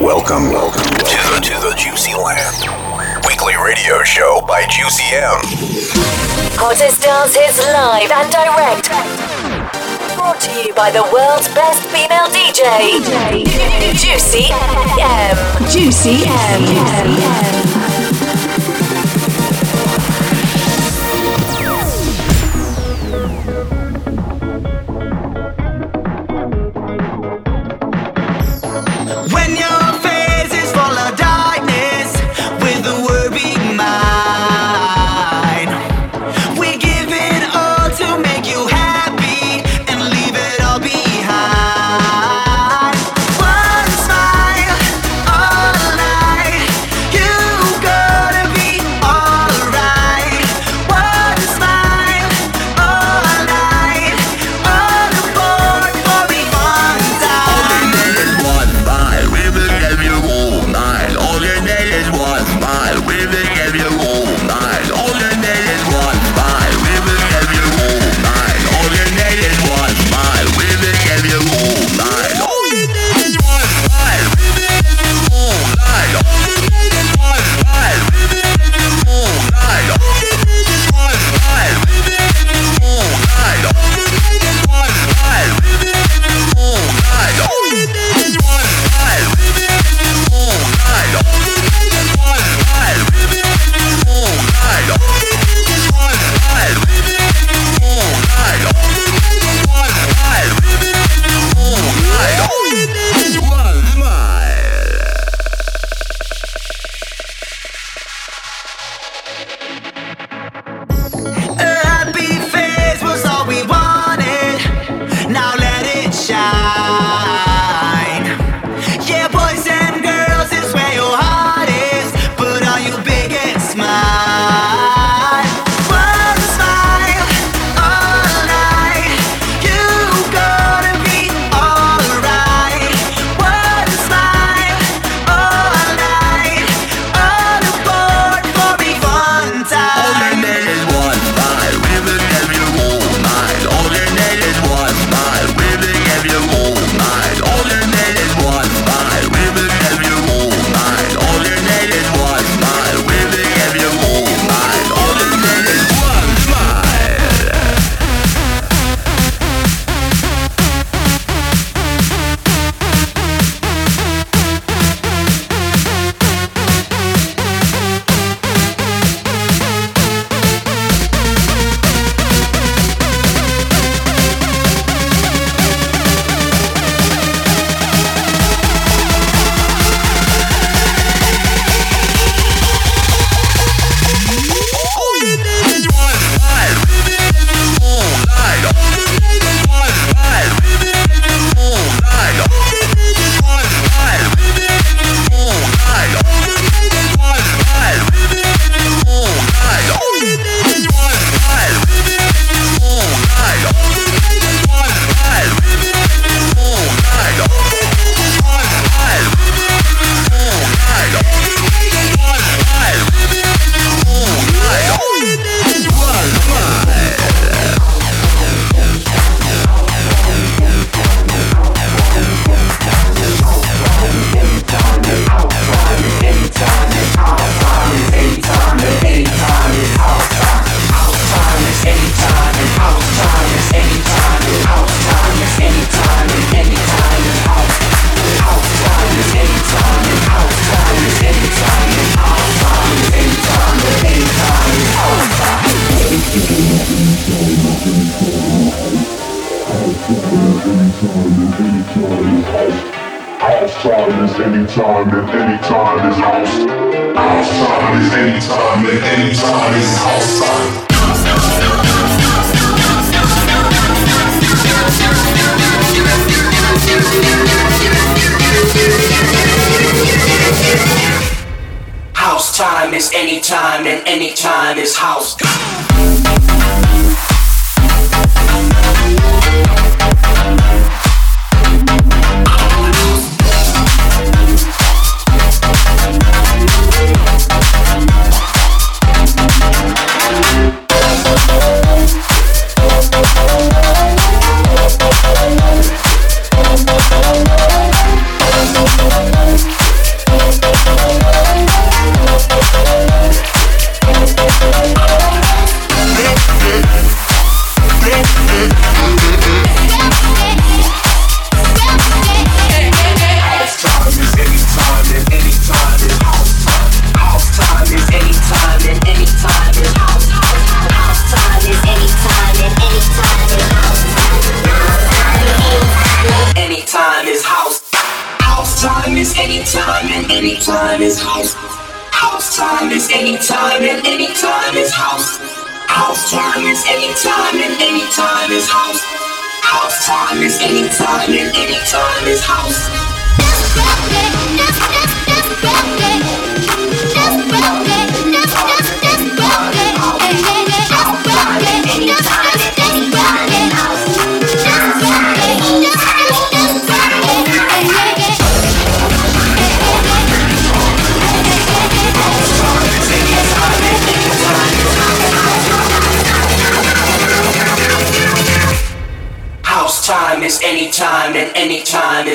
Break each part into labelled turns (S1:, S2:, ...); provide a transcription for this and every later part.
S1: Welcome, welcome, welcome to the to the Juicy Land Weekly Radio Show by Juicy M.
S2: Hottest dances live and direct. Brought to you by the world's best female DJ, DJ. Juicy M. Juicy M.
S3: Juicy M.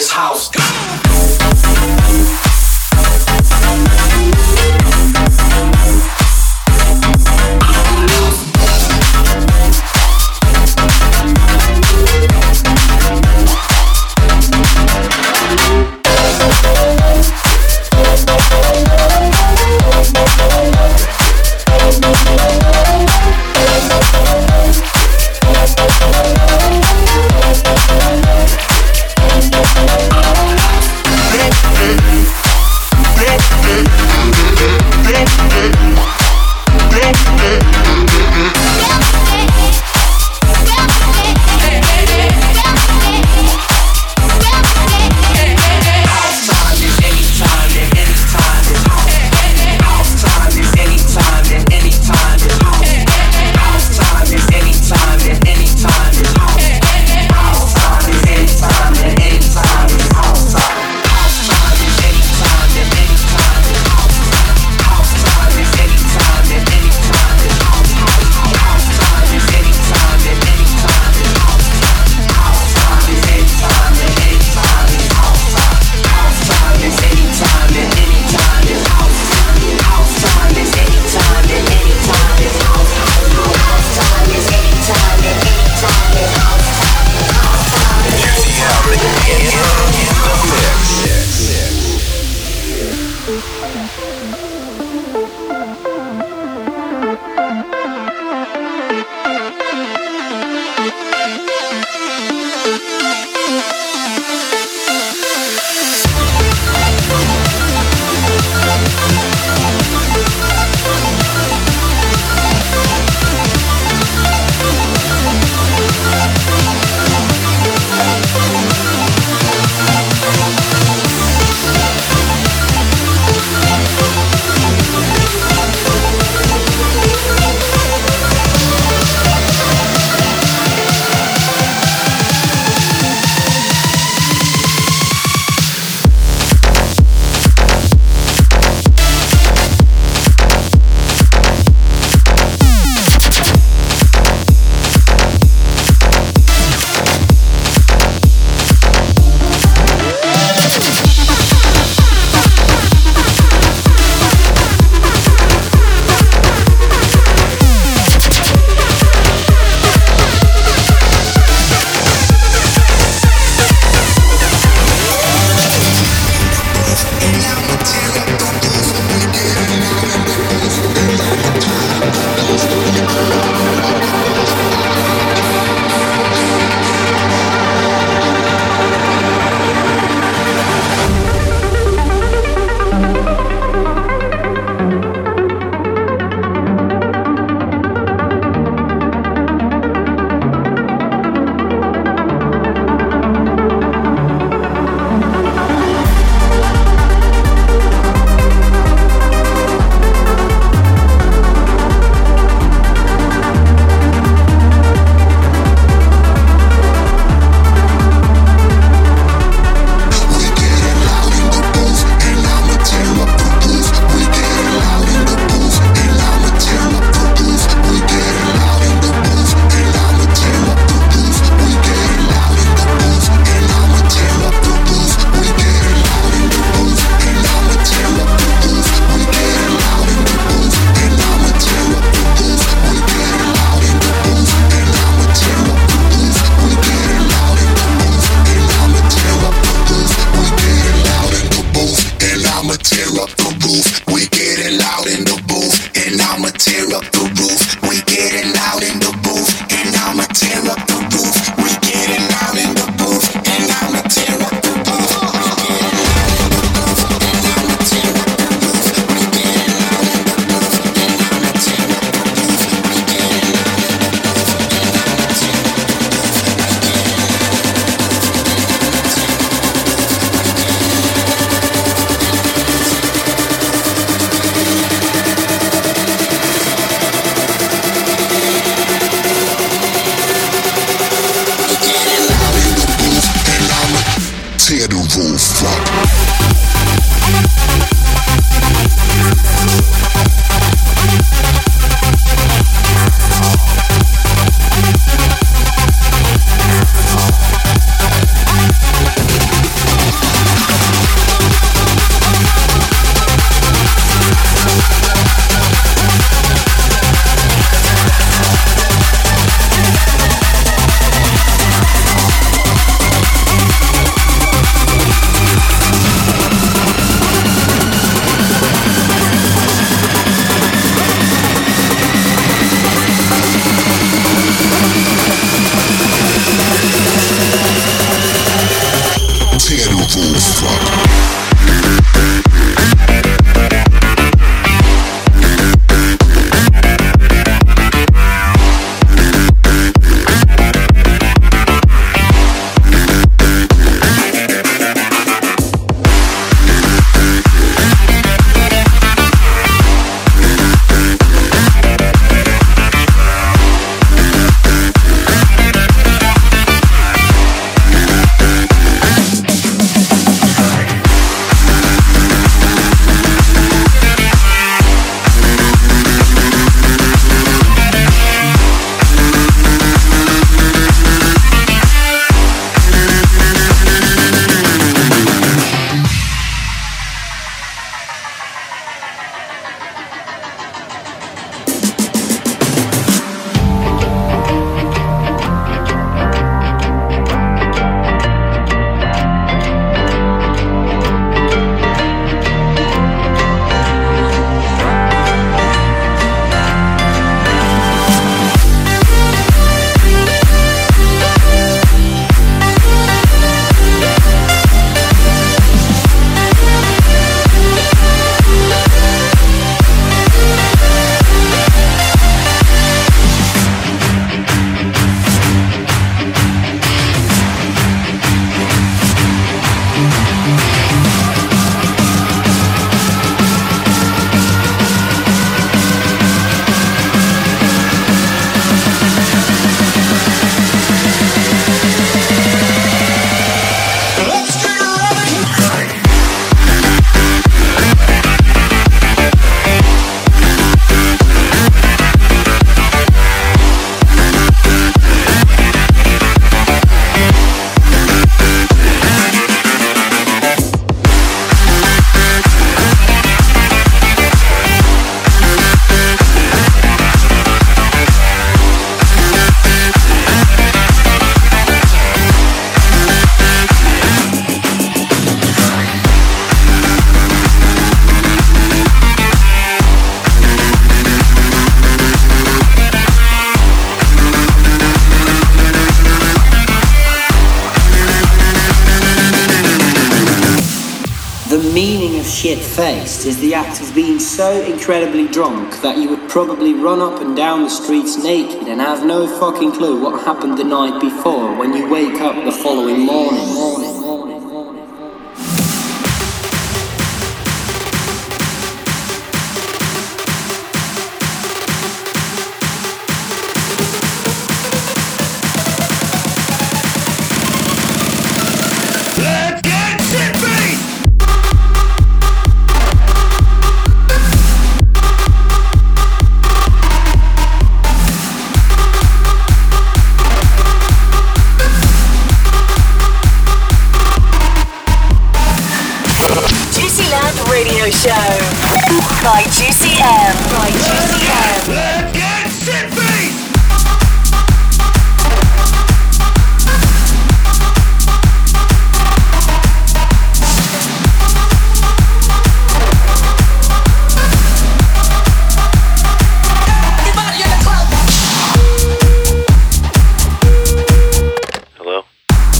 S3: anytime is house. House
S4: faced is the act of being so incredibly drunk that you would probably run up and down the streets naked and have no fucking clue what happened the night before when you wake up the following morning. morning.
S2: By Juicy M. By Juicy M.
S5: Let's get tippy!
S6: Hello?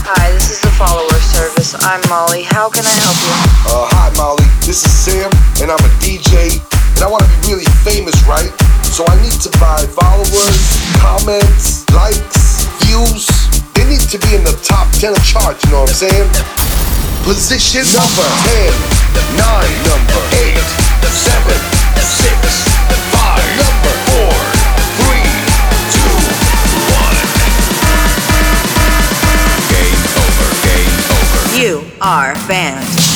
S7: Hi, this is the follower service. I'm Molly. How can I help you?
S8: The top 10 you know what I'm saying? Position number 10, 9, number 8, 7, 6, 5, number 4, 3, 2, 1. Game over, game over.
S7: You are banned.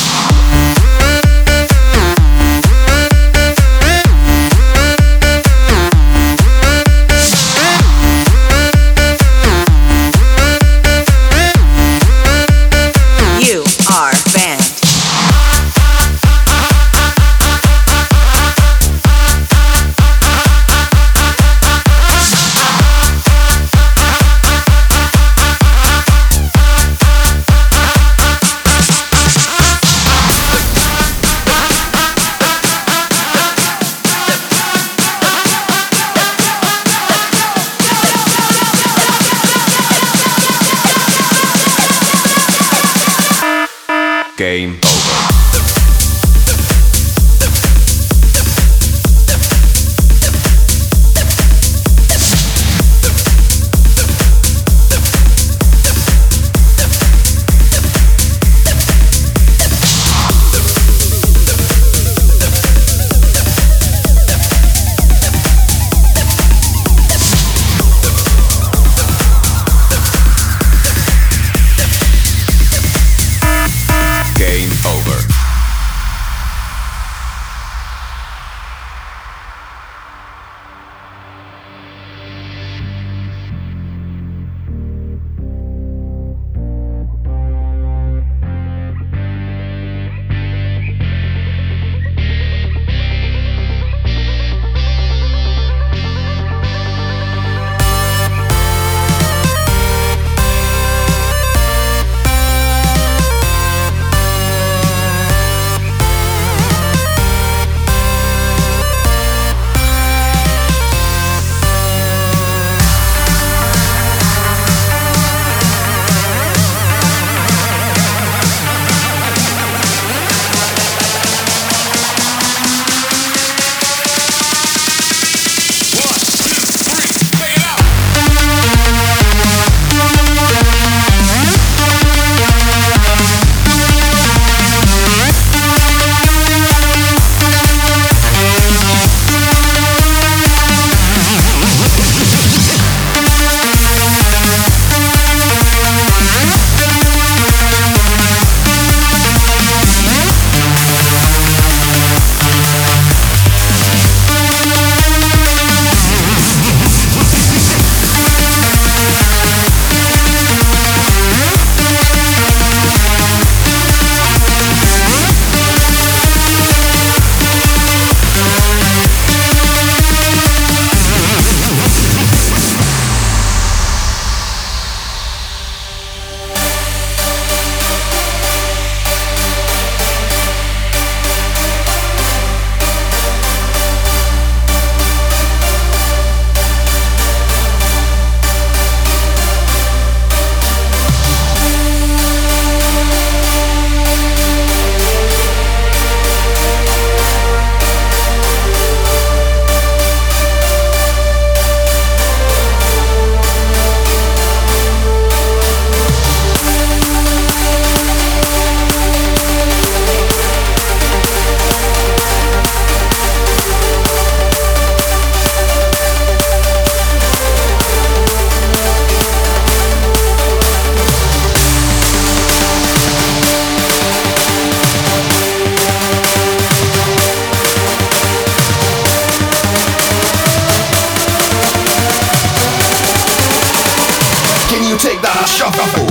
S9: shuffle.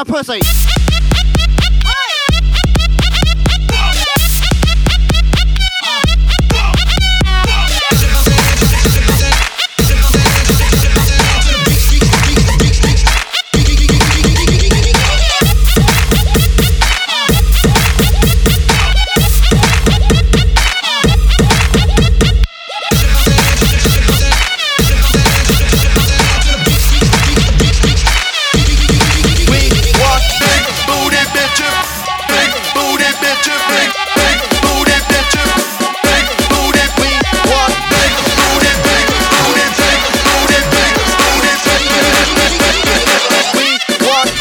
S9: Right pussy.